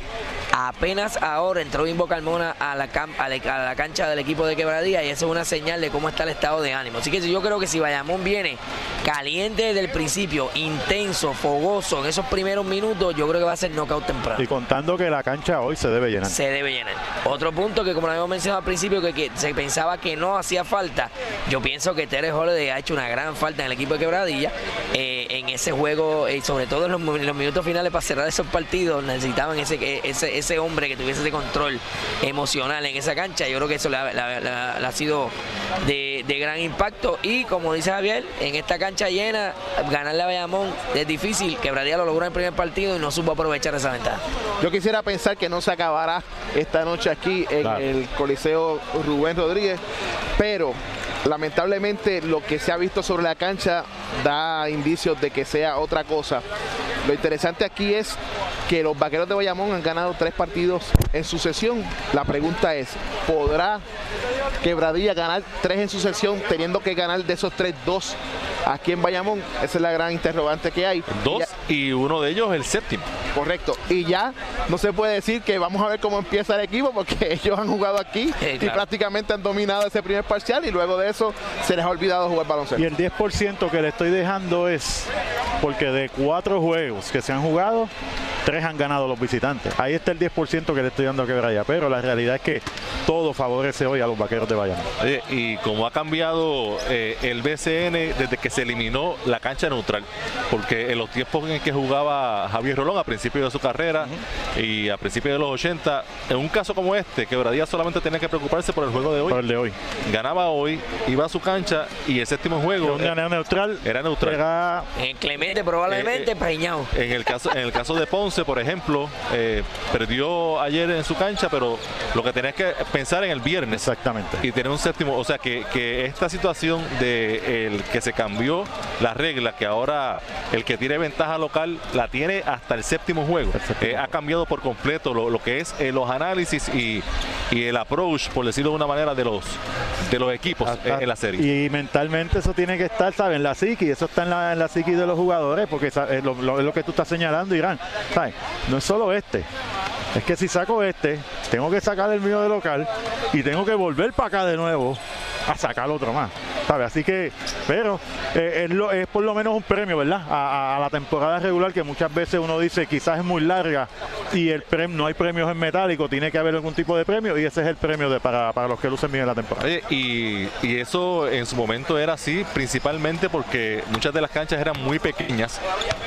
Apenas ahora entró Bimbo Carmona a la, a la cancha del equipo de Quebradía y eso es una señal de cómo está el estado de ánimo. Así que yo creo que si Bayamón viene caliente desde el principio, intenso, fogoso en esos primeros minutos, yo creo que va a ser knockout temprano. Y contando que la cancha hoy se debe llenar. Se debe llenar. Otro punto que como lo habíamos mencionado al principio, que, se pensaba que no hacía falta, yo pienso que Teres Holiday ha hecho una gran falta en el equipo de Quebradilla. Eh, en ese juego, y eh, sobre todo en los, minutos finales para cerrar esos partidos, necesitaban ese, ese, ese hombre que tuviese ese control emocional en esa cancha. Yo creo que eso le ha sido de, de gran impacto. Y como dice Javier, en esta cancha llena, ganarle a Bayamón es difícil. Quebradía lo logró en el primer partido y no supo aprovechar esa ventaja. Yo quisiera pensar que no se acabará esta noche aquí en el Coliseo Rubén Rodríguez, pero lamentablemente lo que se ha visto sobre la cancha da indicios de que sea otra cosa. Lo interesante aquí es que los vaqueros de Bayamón han ganado tres partidos en sucesión. La pregunta es, ¿podrá Quebradilla ganar tres en sucesión teniendo que ganar de esos tres dos aquí en Bayamón? Esa es la gran interrogante que hay. Dos y, uno de ellos el séptimo. Correcto. Y ya no se puede decir que vamos a ver cómo empieza el equipo porque ellos han jugado aquí y prácticamente han dominado ese primer parcial y luego de eso se les ha olvidado jugar baloncesto. Y el 10% que le estoy dejando es porque de cuatro juegos que se han jugado, tres han ganado los visitantes. Ahí está el 10% que le estoy dando a Quebraya, pero la realidad es que todo favorece hoy a los vaqueros de Bayamón. y como ha cambiado eh, el BCN desde que se eliminó la cancha neutral, porque en los tiempos en que jugaba Javier Rolón a principios de su carrera y a principios de los 80, en un caso como este, Quebradía solamente tenía que preocuparse por el juego de hoy. Por el de hoy. Ganaba hoy, iba a su cancha y el séptimo juego era, neutral. Era neutral. En Clemente probablemente eh, eh En el caso, en el caso de Ponce, por ejemplo, eh, perdió ayer en su cancha, pero lo que tenía que pensar en el viernes. Exactamente. Y tener un séptimo. O sea que, esta situación de el que se cambió la regla, que ahora el que tiene ventaja local la tiene hasta el séptimo juego. Eh, ha cambiado por completo lo, que es eh, los análisis y, el approach, por decirlo de una manera, de los de los equipos en la serie. Y mentalmente eso tiene que estar, ¿sabes? En la psiqui, eso está en la, en la psiqui de los jugadores, porque es lo, lo, que tú estás señalando, Irán. ¿sabes? No es solo este. Es que si saco este, tengo que sacar el mío de local y tengo que volver para acá de nuevo a sacar otro más. Así que, pero eh, es, por lo menos un premio, ¿verdad? A, la temporada regular que muchas veces uno dice quizás es muy larga y el premio, no hay premios en metálico, tiene que haber algún tipo de premio y ese es el premio de, para, los que lucen bien en la temporada. y, eso en su momento era así, principalmente porque muchas de las canchas eran muy pequeñas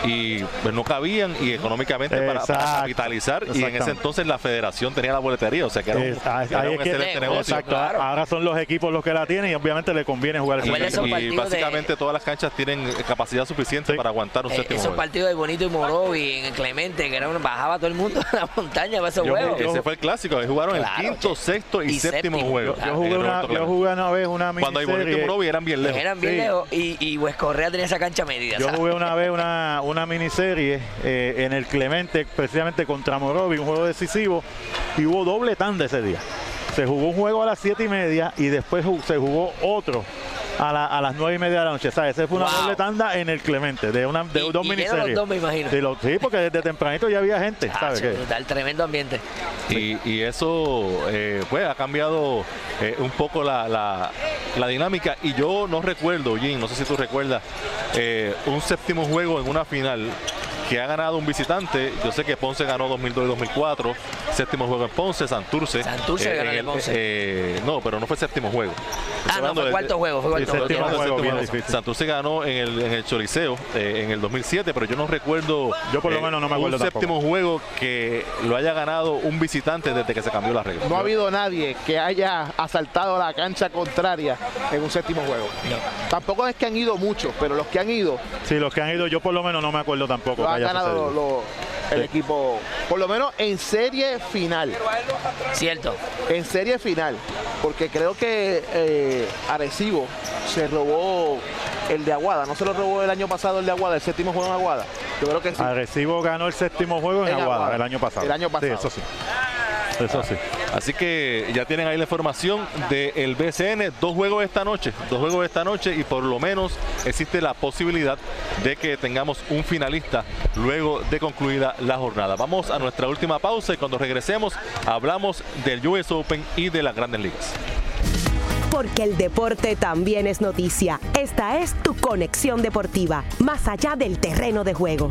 y pues, no cabían y económicamente para, capitalizar y en ese entonces la federación tenía la boletería, o sea que era un, excelente negocio. Ahora son los equipos los que la tienen y obviamente le conviene jugar y básicamente todas las canchas tienen capacidad suficiente para aguantar un eh, séptimo Esos partidos de Bonito y Morovi en Clemente, que era bajaba todo el mundo toda la montaña para esos Yo- juegos. ese fue el clásico. Jugaron Claro, el quinto, che. sexto y, Y séptimo, séptimo, juego. claro. Yo jugué, una, yo jugué una vez una Cuando hay bonito y miniserie. Morovi eran bien lejos. Eran bien Sí. lejos y, y Correa tenía esa cancha medida. Yo ¿sabes? jugué una vez una, una miniserie eh, en el Clemente, precisamente contra Morovi, un juego decisivo, y hubo doble tanda ese día. Se jugó un juego a las siete y media y después se jugó otro a, la- a las nueve y media de la noche. ¿sabes? Esa fue una Wow. doble tanda en el Clemente, de, una, de Y- dos y lleno miniseries. los dos, me imagino. De los- sí, porque desde tempranito ya había gente. ¿sabes Tacho, qué? brutal, tremendo ambiente. Y, y eso eh, pues ha cambiado eh, un poco la, la- la dinámica. Y yo no recuerdo, Jim, no sé si tú recuerdas, eh, un séptimo juego en una final que ha ganado un visitante. Yo sé que Ponce ganó 2002 y 2004. Séptimo juego en Ponce, Santurce. Santurce Eh, ganó el- Ponce. eh, no, pero no fue séptimo juego. Ah, no, fue cuarto juego, fue cuarto Sí, juego. séptimo tienes razón. juego, bien Santurce ganó en el, en el Choliseo eh, en el 2007, pero yo no recuerdo eh, Yo por lo menos no me acuerdo un séptimo juego que lo haya ganado un visitante desde que se cambió la regla. No ha habido nadie que haya asaltado la cancha contraria en un séptimo juego. Tampoco es que han ido muchos, pero los que han ido Sí, los que han ido, yo por lo menos no me acuerdo tampoco. Haya ganado sucedido. lo- lo- el Sí. equipo, por lo menos en serie final. Cierto. En serie final, porque creo que eh, Arecibo se robó el de Aguada, no se lo robó el año pasado el de Aguada, el séptimo juego en Aguada. Yo creo que sí. Arecibo ganó el séptimo juego en, En Aguada, Aguada, el año pasado. el año pasado. Sí, eso sí. Eso sí. Así que ya tienen ahí la información del BCN. Dos juegos esta noche. Dos juegos esta noche y por lo menos existe la posibilidad de que tengamos un finalista luego de concluida la jornada. Vamos a nuestra última pausa y cuando regresemos hablamos del US Open y de las grandes ligas. Porque el deporte también es noticia. Esta es tu conexión deportiva, más allá del terreno de juego.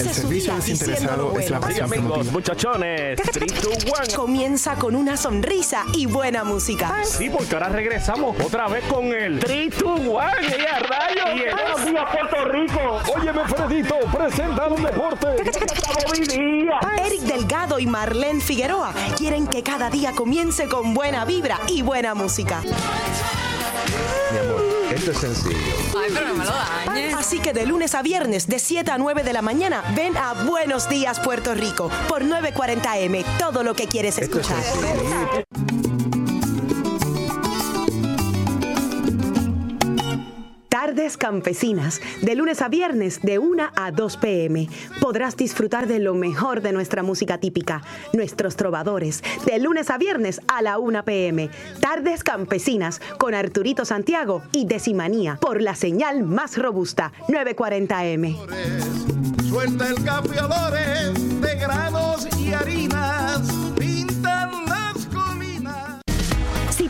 El su servicio desinteresado es la pasión que motiva. muchachones, 3, 2, 1. Comienza con una sonrisa y buena música. Sí, porque ahora regresamos otra vez con el 3, 2, 1. ¡Y a rayos! Y el Buenos días, Puerto Rico. Óyeme, Fredito, presenta un deporte. Eric Delgado y Marlene Figueroa quieren que cada día comience con buena vibra y buena música. Mi amor, esto es sencillo. Ay, pero no me lo dañes. Así que de lunes a viernes, de 7 a 9 de la mañana, ven a Buenos Días Puerto Rico por 940M, todo lo que quieres Esto es Tardes Campesinas, de lunes a viernes de 1 a 2 pm. Podrás disfrutar de lo mejor de nuestra música típica, nuestros trovadores, de lunes a viernes a la 1 pm. Tardes Campesinas con Arturito Santiago y Decimanía por la señal más robusta, 940M. Suelta el de granos y harinas,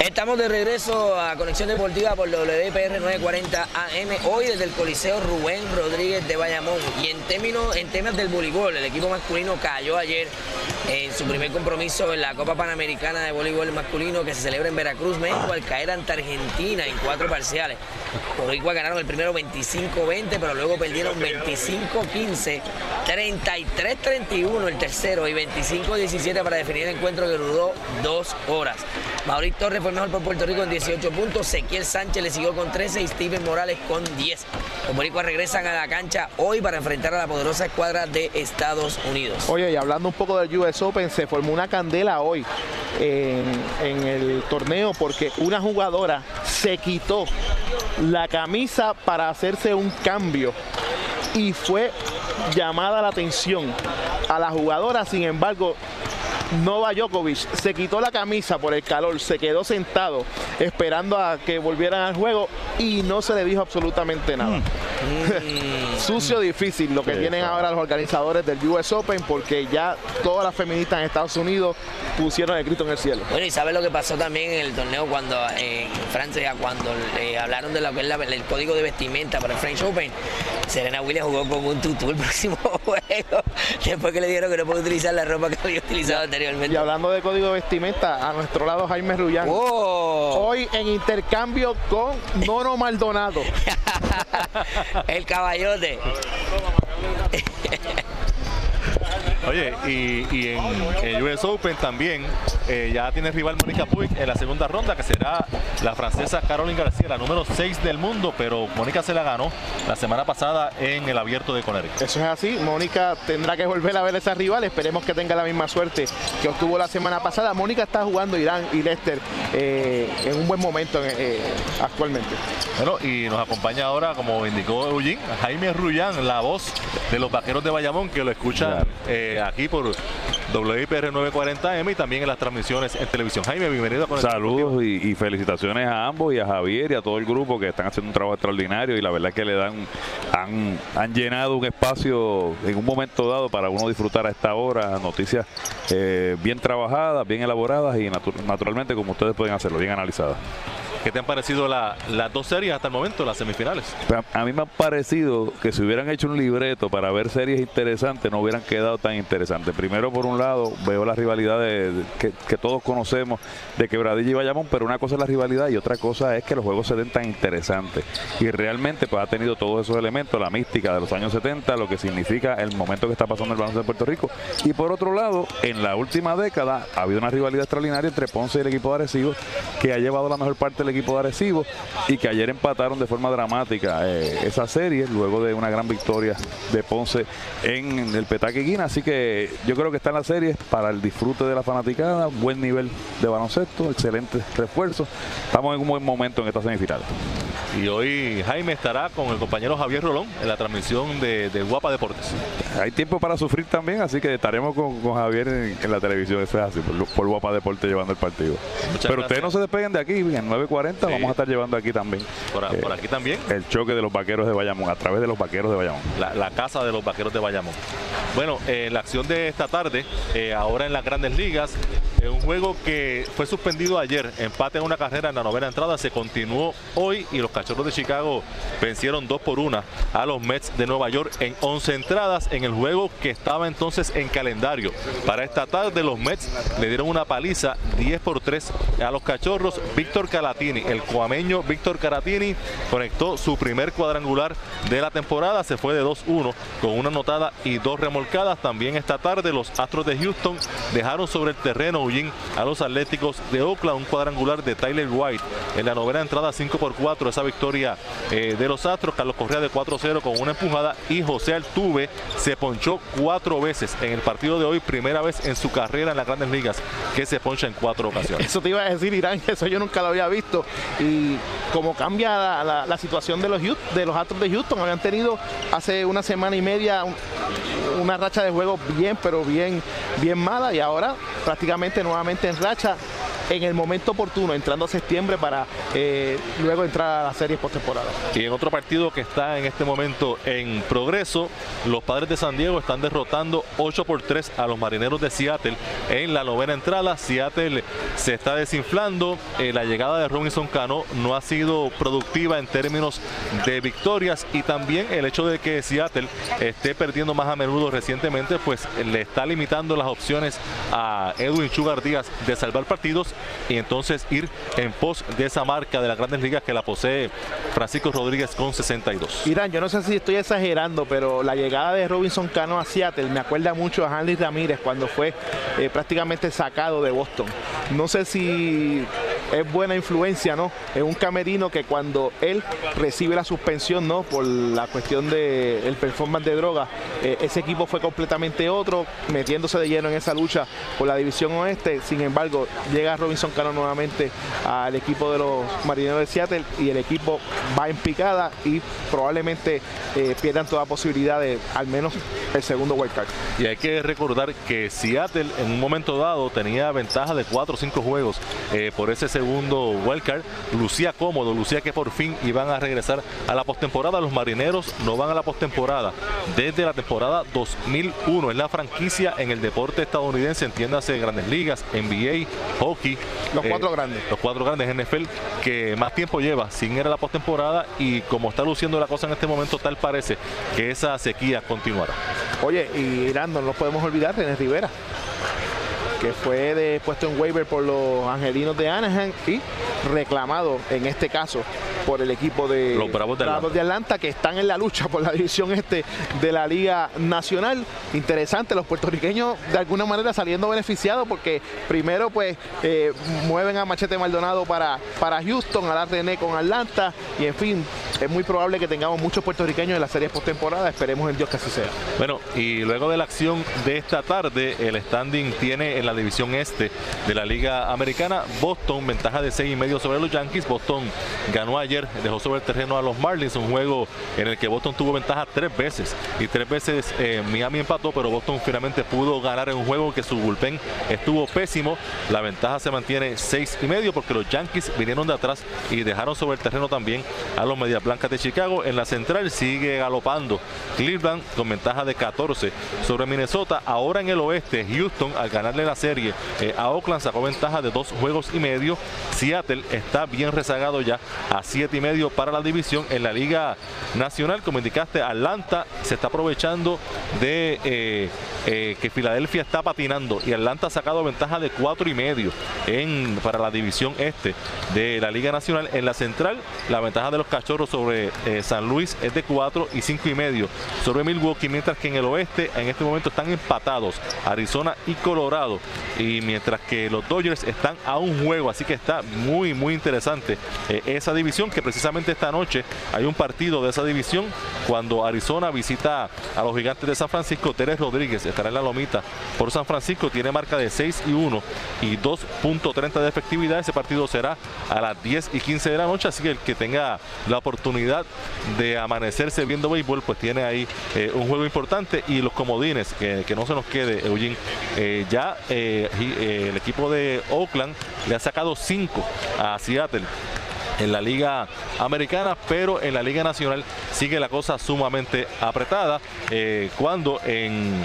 Estamos de regreso a Conexión Deportiva por WPR 940 AM, hoy desde el Coliseo Rubén Rodríguez de Bayamón. Y en términos, en temas del voleibol, el equipo masculino cayó ayer en su primer compromiso en la Copa Panamericana de Voleibol Masculino que se celebra en Veracruz, México, al caer ante Argentina en cuatro parciales. Boricua ganaron el primero 25-20, pero luego perdieron 25-15, 33-31 el tercero y 25-17 para definir el encuentro que duró dos horas. Mauricio Torres fue por Puerto Rico en 18 puntos, Sequiel Sánchez le siguió con 13 y Steven Morales con 10. Los boricuas regresan a la cancha hoy para enfrentar a la poderosa escuadra de Estados Unidos. Oye, y hablando un poco del US Open, se formó una candela hoy en el torneo porque una jugadora se quitó la camisa para hacerse un cambio y fue llamada la atención a la jugadora, sin embargo, Nova Djokovic se quitó la camisa por el calor, se quedó sentado esperando a que volvieran al juego y no se le dijo absolutamente nada. Sucio difícil lo que tienen ahora los organizadores del US Open porque ya todas las feministas en Estados Unidos pusieron el grito en el cielo. Bueno, y ¿sabes lo que pasó también en el torneo cuando eh, en Francia, cuando eh, hablaron de lo que es la- el código de vestimenta para el French Open? Serena Williams jugó con un tutú el próximo juego, después que le dijeron que no puede utilizar la ropa que había utilizado anteriormente. Y hablando de código de vestimenta, a nuestro lado Jaime Rullán. Hoy en intercambio con Nono Maldonado. el caballote. Oye, y, y en el US Open también eh, ya tiene rival Mónica Puig en la segunda ronda, que será la francesa Caroline García, la número 6 del mundo, pero Mónica se la ganó la semana pasada en el abierto de Connecticut. Eso es así, Mónica tendrá que volver a ver a esa rival, esperemos que tenga la misma suerte que obtuvo la semana pasada. Mónica está jugando Irán y Lester eh, en un buen momento eh, actualmente. Bueno, y nos acompaña ahora, como indicó Eugene, Jaime Rullán, la voz de los vaqueros de Bayamón, que lo escuchan eh, aquí por WIPR 940M y también en las transmisiones en televisión. Jaime, bienvenido el Saludos y, y felicitaciones a ambos y a Javier y a todo el grupo que están haciendo un trabajo extraordinario y la verdad que le dan, han, han llenado un espacio en un momento dado para uno disfrutar a esta hora, noticias eh, bien trabajadas, bien elaboradas y natu- naturalmente como ustedes pueden hacerlo, bien analizadas. ¿Qué te han parecido la- las dos series hasta el momento, las semifinales? A, mí me ha parecido que si hubieran hecho un libreto para ver series interesantes, no hubieran quedado tan interesantes. Primero, por un lado, veo la rivalidad que, todos conocemos de Quebradilla y Bayamón, pero una cosa es la rivalidad y otra cosa es que los juegos se den tan interesanentes. Y realmente pues ha tenido todos esos elementos, la mística de los años 70, lo que significa el momento que está pasando el baloncesto de Puerto Rico. Y por otro lado, en la última década ha habido una rivalidad extraordinaria entre Ponce y el equipo de Arecibo, que ha llevado la mejor parte del equipo de Arecibo y que ayer empataron de forma dramática eh, esa serie, luego de una gran victoria de Ponce en el Petaque Guina. Así que yo creo que está en la serie para el disfrute de la fanaticada, buen nivel de baloncesto, excelente refuerzo. Estamos en un buen momento en esta semifinal. Y hoy Jaime estará con el compañero Javier Rolón en la transmisión de, de Guapa Deportes. Hay tiempo para sufrir también, así que estaremos con, con Javier en, en la televisión, eso es así, por, por Guapa Deporte llevando el partido. Pero ustedes no se despeguen de aquí, en 9.40 vamos a estar llevando aquí también. Por, eh, por aquí también. El choque de los vaqueros de Bayamón, a través de los vaqueros de Bayamón. La, la casa de los vaqueros de Bayamón. Bueno, eh, la acción de esta tarde, eh, ahora en las grandes ligas, un juego que fue suspendido ayer, empate en una carrera en la novena entrada, se continuó hoy y los cachorros de Chicago vencieron 2 por 1 a los Mets de Nueva York en 11 entradas en el juego que estaba entonces en calendario. Para esta tarde los Mets le dieron una paliza 10 por 3 a los cachorros. Víctor Calatini, el cuameño Víctor Calatini, conectó su primer cuadrangular de la temporada, se fue de 2-1 con una anotada y dos remolcadas. También esta tarde los Astros de Houston dejaron sobre el terreno Eugene, a los Atléticos de Oakland un cuadrangular de Tyler White en la novena entrada 5 por 4 esa victoria eh, de los Astros. Carlos Correa de 4-0 con una empujada y José Altuve se ponchó cuatro veces en el partido de hoy, primera vez en su carrera en las grandes ligas que se poncha en cuatro ocasiones. Eso te iba a decir, Irán, eso yo nunca lo había visto. Y como cambia la, situación de los, de los Astros de Houston, habían tenido hace una semana y media un- una racha de juego bien, pero bien, bien mala. Y ahora prácticamente nuevamente en racha en el momento oportuno, entrando a septiembre para eh, luego entrar a la serie postemporada. Y en otro partido que está en este momento en progreso, los padres de San Diego están derrotando 8 por 3 a los marineros de Seattle en la novena entrada. Seattle se está desinflando. Eh, la llegada de Robinson Cano no ha sido productiva en términos de victorias y también el hecho de que Seattle esté perdiendo más a menudo recientemente, pues le está limitando las opciones a Edwin Sugar Díaz de salvar partidos y entonces ir en pos de esa marca de las grandes ligas que la posee Francisco Rodríguez con 62. Irán, yo no sé si estoy exagerando, pero la llegada de Robinson Cano a Seattle me acuerda mucho a Hanley Ramírez cuando fue eh, prácticamente sacado de Boston. No sé si es buena influencia, ¿no? Es un camerino que cuando él recibe la suspensión, ¿no? Por la cuestión del el performance de droga, eh, ese equipo fue completamente otro, metiéndose de lleno en esa lucha por la división oeste. Sin embargo, llega Robinson Cano nuevamente al equipo de los marineros de Seattle y el equipo va en picada y probablemente eh, pierdan toda posibilidad de al menos el segundo wild card. Y hay que recordar que Seattle en un momento dado tenía ventaja de 4 o 5 juegos eh, por ese segundo wildcard. Lucía cómodo, lucía que por fin iban a regresar a la postemporada. Los marineros no van a la postemporada desde la temporada 2001. Es la franquicia en el deporte estadounidense, entiéndase grandes ligas, NBA, hockey. Los cuatro grandes. Los cuatro grandes NFL que más tiempo lleva sin ir a la postemporada y como está luciendo la cosa en este momento, tal parece que esa sequía continuará. Oye, y Irán, no nos podemos olvidar, René Rivera que fue de, puesto en waiver por los angelinos de Anaheim y reclamado en este caso por el equipo de los Bravos de, Atlanta. de Atlanta que están en la lucha por la división este de la Liga Nacional. Interesante, los puertorriqueños de alguna manera saliendo beneficiados porque primero pues eh, mueven a Machete Maldonado para, para Houston, a la René con Atlanta y en fin, es muy probable que tengamos muchos puertorriqueños en la serie postemporada. Esperemos en Dios que así sea. Bueno, y luego de la acción de esta tarde, el standing tiene en la división este de la Liga Americana Boston, ventaja de 6 y medio sobre los Yankees. Boston ganó ayer, dejó sobre el terreno a los Marlins, un juego en el que Boston tuvo ventaja tres veces y tres veces eh, Miami empató, pero Boston finalmente pudo ganar en un juego que su bullpen estuvo pésimo. La ventaja se mantiene 6 y medio porque los Yankees vinieron de atrás y dejaron sobre el terreno también a los Medias Blancas de Chicago. En la central sigue galopando Cleveland con ventaja de 14 sobre Minnesota. Ahora en el oeste, Houston al ganarle la serie eh, a Oakland sacó ventaja de dos juegos y medio. Seattle está bien rezagado ya a siete y medio para la división en la Liga Nacional. Como indicaste, Atlanta se está aprovechando de eh, eh, que Filadelfia está patinando y Atlanta ha sacado ventaja de cuatro y medio en, para la división este de la Liga Nacional. En la central, la ventaja de los cachorros sobre San Luis es de cuatro y cinco y medio sobre Milwaukee, mientras que en el oeste en este momento están empatados Arizona y Colorado y mientras que los Dodgers están a un juego, así que está muy muy interesante eh, esa división que precisamente esta noche hay un partido de esa división cuando Arizona visita a los gigantes de San Francisco, Teres Rodríguez estará en la lomita por San Francisco, tiene marca de 6 y 1 y 2.30 de efectividad, ese partido será a las 10 y 15 de la noche, así que el que tenga la oportunidad de amanecerse viendo béisbol, pues tiene ahí eh, un juego importante y los comodines, que, que no se nos quede, Eugene, eh, ya eh, el equipo de Oakland le ha sacado 5 a Seattle en la Liga Americana, pero en la Liga Nacional sigue la cosa sumamente apretada. Eh, cuando en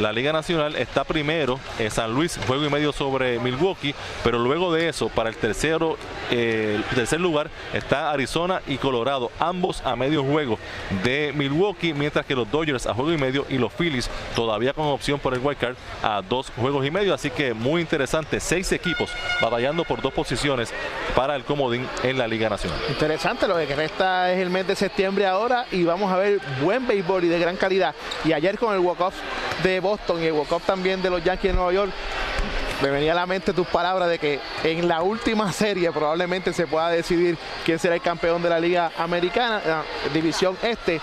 la Liga Nacional está primero en San Luis, juego y medio sobre Milwaukee, pero luego de eso, para el tercero, eh, tercer lugar está Arizona y Colorado, ambos a medio juego de Milwaukee, mientras que los Dodgers a juego y medio y los Phillies todavía con opción por el wild card a dos juegos y medio, así que muy interesante, seis equipos batallando por dos posiciones para el comodín en la Liga Nacional. Interesante, lo que resta es el mes de septiembre ahora y vamos a ver buen béisbol y de gran calidad. Y ayer con el walk-off de Boston y el walk-off también de los Yankees de Nueva York, me venía a la mente tus palabras de que en la última serie probablemente se pueda decidir quién será el campeón de la Liga Americana, la División Este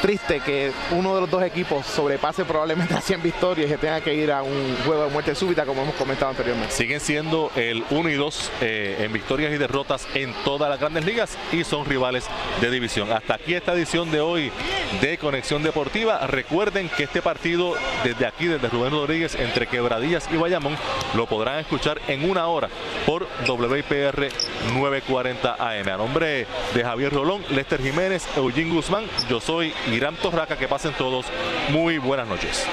triste que uno de los dos equipos sobrepase probablemente a 100 victorias y se tenga que ir a un juego de muerte súbita, como hemos comentado anteriormente. Siguen siendo el 1 y 2 eh, en victorias y derrotas en todas las grandes ligas y son rivales de división. Hasta aquí esta edición de hoy de Conexión Deportiva. Recuerden que este partido desde aquí, desde Rubén Rodríguez, entre Quebradillas y Bayamón, lo podrán escuchar en una hora por WIPR 940 AM. A nombre de Javier Rolón, Lester Jiménez, Eugene Guzmán, yo soy Irán Torraca. Que pasen todos muy buenas noches.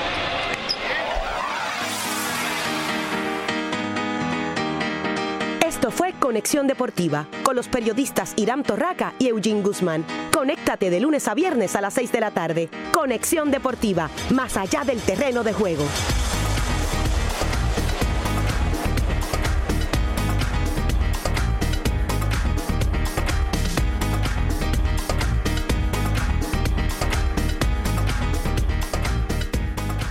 Esto fue Conexión Deportiva con los periodistas Irán Torraca y Eugene Guzmán. Conéctate de lunes a viernes a las 6 de la tarde. Conexión Deportiva, más allá del terreno de juego.